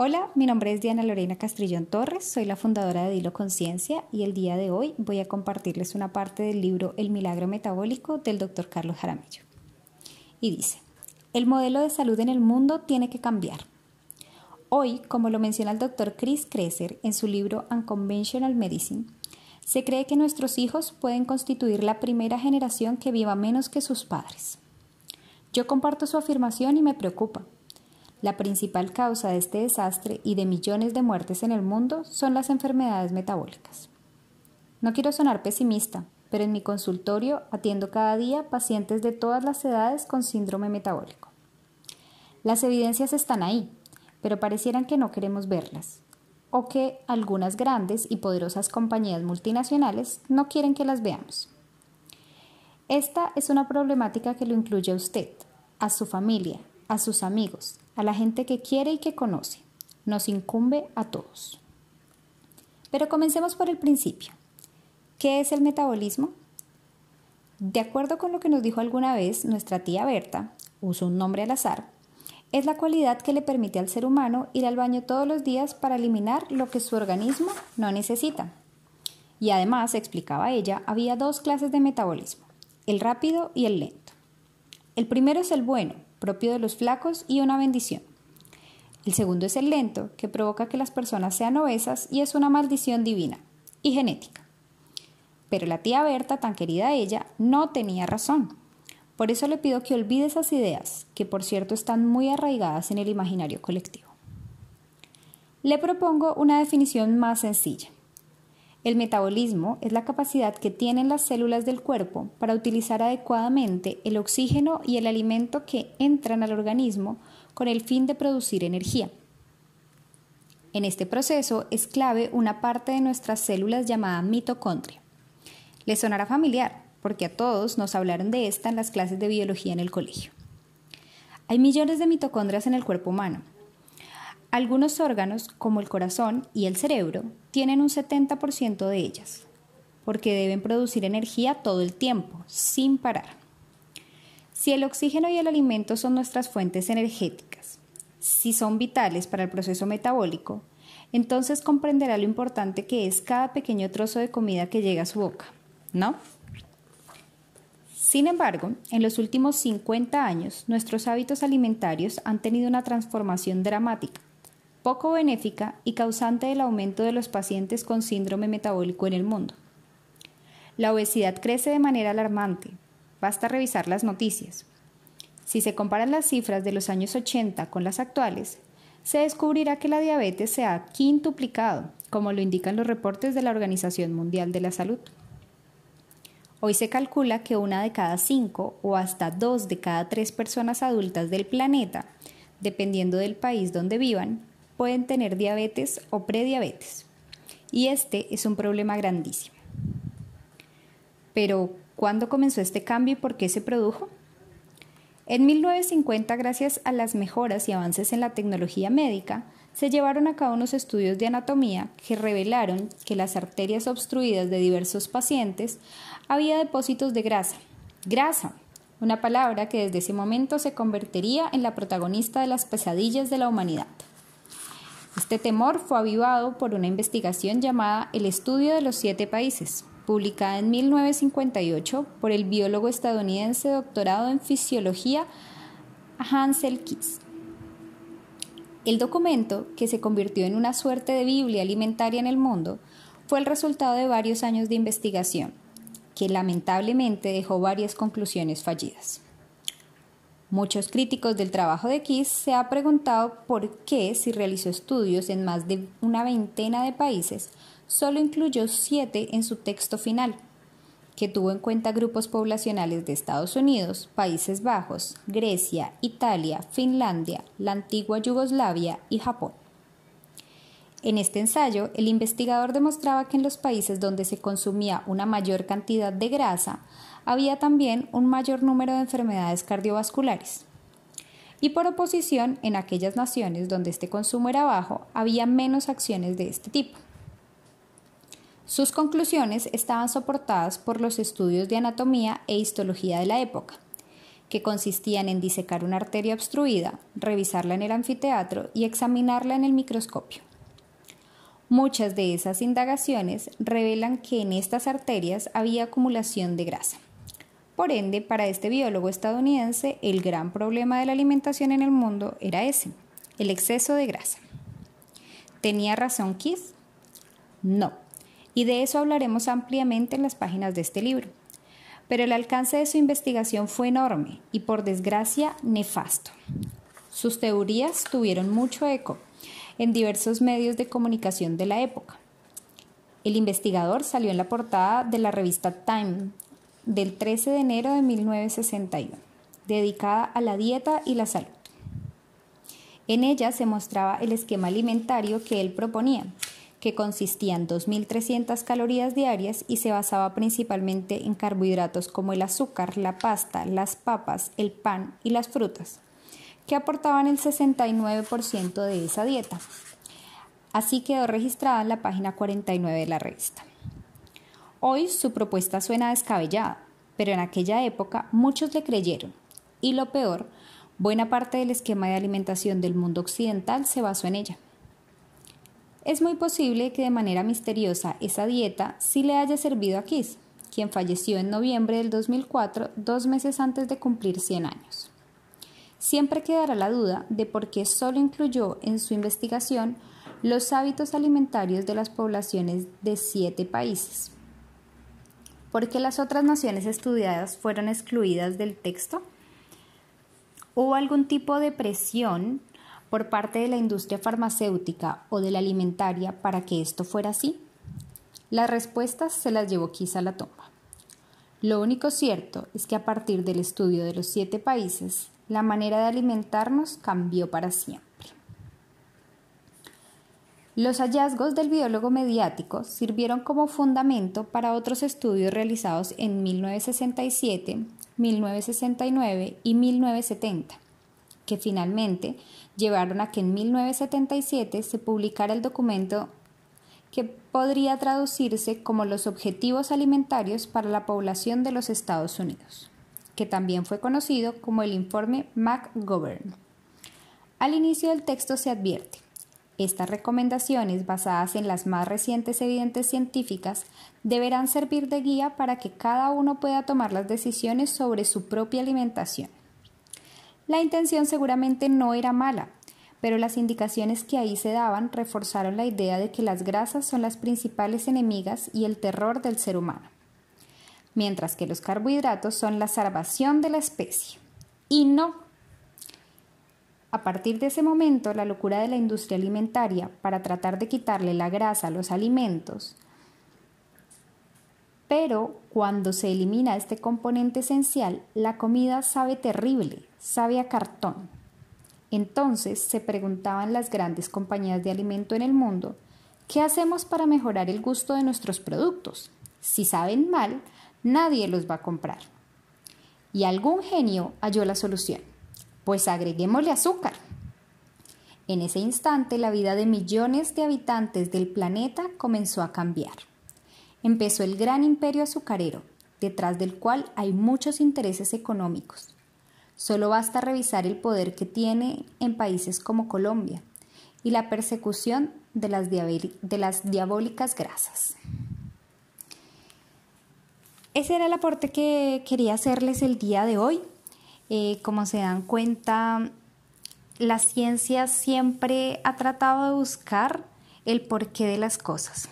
Hola, mi nombre es Diana Lorena Castrillón Torres, soy la fundadora de Dilo Conciencia y el día de hoy voy a compartirles una parte del libro El Milagro Metabólico del Dr. Carlos Jaramillo. Y dice, el modelo de salud en el mundo tiene que cambiar. Hoy, como lo menciona el Dr. Chris Kresser en su libro Unconventional Medicine, se cree que nuestros hijos pueden constituir la primera generación que viva menos que sus padres. Yo comparto su afirmación y me preocupa la principal causa de este desastre y de millones de muertes en el mundo son las enfermedades metabólicas. No quiero sonar pesimista, pero en mi consultorio atiendo cada día pacientes de todas las edades con síndrome metabólico. Las evidencias están ahí, pero parecieran que no queremos verlas, o que algunas grandes y poderosas compañías multinacionales no quieren que las veamos. Esta es una problemática que lo incluye a usted, a su familia, a sus amigos, a la gente que quiere y que conoce. Nos incumbe a todos. Pero comencemos por el principio. ¿Qué es el metabolismo? De acuerdo con lo que nos dijo alguna vez nuestra tía Berta, uso un nombre al azar, es la cualidad que le permite al ser humano ir al baño todos los días para eliminar lo que su organismo no necesita. Y además, explicaba ella, había dos clases de metabolismo, el rápido y el lento. El primero es el bueno, propio de los flacos y una bendición. El segundo es el lento, que provoca que las personas sean obesas y es una maldición divina y genética. Pero la tía Berta, tan querida ella, no tenía razón. Por eso le pido que olvide esas ideas, que por cierto están muy arraigadas en el imaginario colectivo. Le propongo una definición más sencilla. El metabolismo es la capacidad que tienen las células del cuerpo para utilizar adecuadamente el oxígeno y el alimento que entran al organismo con el fin de producir energía. En este proceso es clave una parte de nuestras células llamada mitocondria. Le sonará familiar, porque a todos nos hablaron de esta en las clases de biología en el colegio. Hay millones de mitocondrias en el cuerpo humano, algunos órganos, como el corazón y el cerebro, tienen un 70% de ellas, porque deben producir energía todo el tiempo, sin parar. Si el oxígeno y el alimento son nuestras fuentes energéticas, si son vitales para el proceso metabólico, entonces comprenderá lo importante que es cada pequeño trozo de comida que llega a su boca, ¿no? Sin embargo, en los últimos 50 años, nuestros hábitos alimentarios han tenido una transformación dramática poco benéfica y causante del aumento de los pacientes con síndrome metabólico en el mundo. La obesidad crece de manera alarmante. Basta revisar las noticias. Si se comparan las cifras de los años 80 con las actuales, se descubrirá que la diabetes se ha quintuplicado, como lo indican los reportes de la Organización Mundial de la Salud. Hoy se calcula que una de cada cinco o hasta dos de cada tres personas adultas del planeta, dependiendo del país donde vivan, pueden tener diabetes o prediabetes. Y este es un problema grandísimo. Pero, ¿cuándo comenzó este cambio y por qué se produjo? En 1950, gracias a las mejoras y avances en la tecnología médica, se llevaron a cabo unos estudios de anatomía que revelaron que las arterias obstruidas de diversos pacientes había depósitos de grasa. Grasa, una palabra que desde ese momento se convertiría en la protagonista de las pesadillas de la humanidad. Este temor fue avivado por una investigación llamada El Estudio de los Siete Países, publicada en 1958 por el biólogo estadounidense doctorado en fisiología Hansel Kiss. El documento, que se convirtió en una suerte de Biblia alimentaria en el mundo, fue el resultado de varios años de investigación, que lamentablemente dejó varias conclusiones fallidas. Muchos críticos del trabajo de Kiss se han preguntado por qué, si realizó estudios en más de una veintena de países, solo incluyó siete en su texto final, que tuvo en cuenta grupos poblacionales de Estados Unidos, Países Bajos, Grecia, Italia, Finlandia, la antigua Yugoslavia y Japón. En este ensayo, el investigador demostraba que en los países donde se consumía una mayor cantidad de grasa, había también un mayor número de enfermedades cardiovasculares. Y por oposición, en aquellas naciones donde este consumo era bajo, había menos acciones de este tipo. Sus conclusiones estaban soportadas por los estudios de anatomía e histología de la época, que consistían en disecar una arteria obstruida, revisarla en el anfiteatro y examinarla en el microscopio. Muchas de esas indagaciones revelan que en estas arterias había acumulación de grasa. Por ende, para este biólogo estadounidense, el gran problema de la alimentación en el mundo era ese, el exceso de grasa. ¿Tenía razón Keith? No, y de eso hablaremos ampliamente en las páginas de este libro. Pero el alcance de su investigación fue enorme y por desgracia nefasto. Sus teorías tuvieron mucho eco en diversos medios de comunicación de la época. El investigador salió en la portada de la revista Time del 13 de enero de 1961, dedicada a la dieta y la salud. En ella se mostraba el esquema alimentario que él proponía, que consistía en 2.300 calorías diarias y se basaba principalmente en carbohidratos como el azúcar, la pasta, las papas, el pan y las frutas que aportaban el 69% de esa dieta. Así quedó registrada en la página 49 de la revista. Hoy su propuesta suena descabellada, pero en aquella época muchos le creyeron. Y lo peor, buena parte del esquema de alimentación del mundo occidental se basó en ella. Es muy posible que de manera misteriosa esa dieta sí le haya servido a Kiss, quien falleció en noviembre del 2004, dos meses antes de cumplir 100 años. Siempre quedará la duda de por qué solo incluyó en su investigación los hábitos alimentarios de las poblaciones de siete países. ¿Por qué las otras naciones estudiadas fueron excluidas del texto? ¿Hubo algún tipo de presión por parte de la industria farmacéutica o de la alimentaria para que esto fuera así? Las respuestas se las llevó quizá a la tumba. Lo único cierto es que a partir del estudio de los siete países, la manera de alimentarnos cambió para siempre. Los hallazgos del biólogo mediático sirvieron como fundamento para otros estudios realizados en 1967, 1969 y 1970, que finalmente llevaron a que en 1977 se publicara el documento que podría traducirse como los Objetivos Alimentarios para la Población de los Estados Unidos que también fue conocido como el informe McGovern. Al inicio del texto se advierte, estas recomendaciones, basadas en las más recientes evidentes científicas, deberán servir de guía para que cada uno pueda tomar las decisiones sobre su propia alimentación. La intención seguramente no era mala, pero las indicaciones que ahí se daban reforzaron la idea de que las grasas son las principales enemigas y el terror del ser humano mientras que los carbohidratos son la salvación de la especie. Y no. A partir de ese momento, la locura de la industria alimentaria para tratar de quitarle la grasa a los alimentos, pero cuando se elimina este componente esencial, la comida sabe terrible, sabe a cartón. Entonces se preguntaban las grandes compañías de alimento en el mundo, ¿qué hacemos para mejorar el gusto de nuestros productos? Si saben mal, nadie los va a comprar. Y algún genio halló la solución. Pues agreguémosle azúcar. En ese instante la vida de millones de habitantes del planeta comenzó a cambiar. Empezó el gran imperio azucarero, detrás del cual hay muchos intereses económicos. Solo basta revisar el poder que tiene en países como Colombia y la persecución de las, de las diabólicas grasas. Ese era el aporte que quería hacerles el día de hoy. Eh, como se dan cuenta, la ciencia siempre ha tratado de buscar el porqué de las cosas.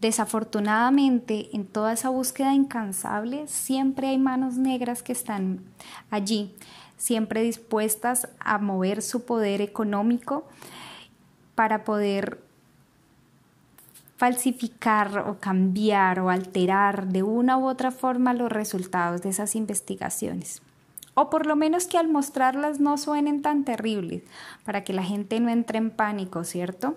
Desafortunadamente, en toda esa búsqueda incansable, siempre hay manos negras que están allí, siempre dispuestas a mover su poder económico para poder falsificar o cambiar o alterar de una u otra forma los resultados de esas investigaciones. O por lo menos que al mostrarlas no suenen tan terribles, para que la gente no entre en pánico, ¿cierto?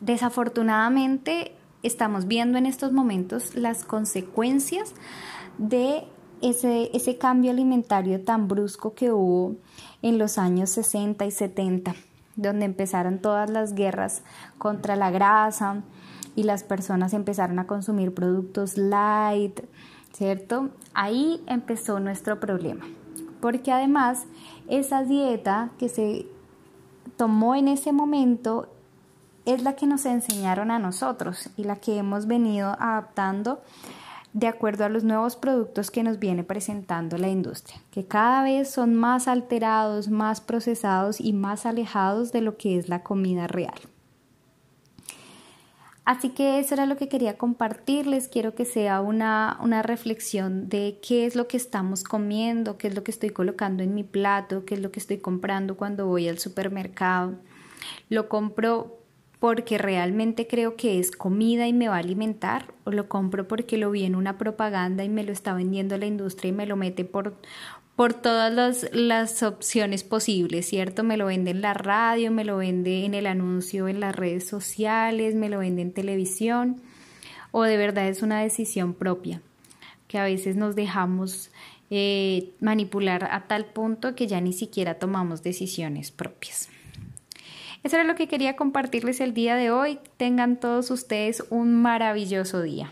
Desafortunadamente estamos viendo en estos momentos las consecuencias de ese, ese cambio alimentario tan brusco que hubo en los años 60 y 70 donde empezaron todas las guerras contra la grasa y las personas empezaron a consumir productos light, ¿cierto? Ahí empezó nuestro problema, porque además esa dieta que se tomó en ese momento es la que nos enseñaron a nosotros y la que hemos venido adaptando de acuerdo a los nuevos productos que nos viene presentando la industria, que cada vez son más alterados, más procesados y más alejados de lo que es la comida real. Así que eso era lo que quería compartirles. Quiero que sea una, una, reflexión de qué es lo que estamos comiendo, qué es lo que estoy colocando en mi plato, qué es lo que estoy comprando cuando voy al supermercado. Lo compro porque realmente creo que es comida y me va a alimentar o lo compro porque lo vi en una propaganda y me lo está vendiendo la industria y me lo mete por, por todas las, opciones posibles, ¿cierto? Me lo vende en la radio, me lo vende en el anuncio en las redes sociales, me lo vende en televisión, o de verdad es una decisión propia, que a veces nos dejamos eh, manipular a tal punto que ya ni siquiera tomamos decisiones propias. Eso era lo que quería compartirles el día de hoy. Tengan todos ustedes un maravilloso día.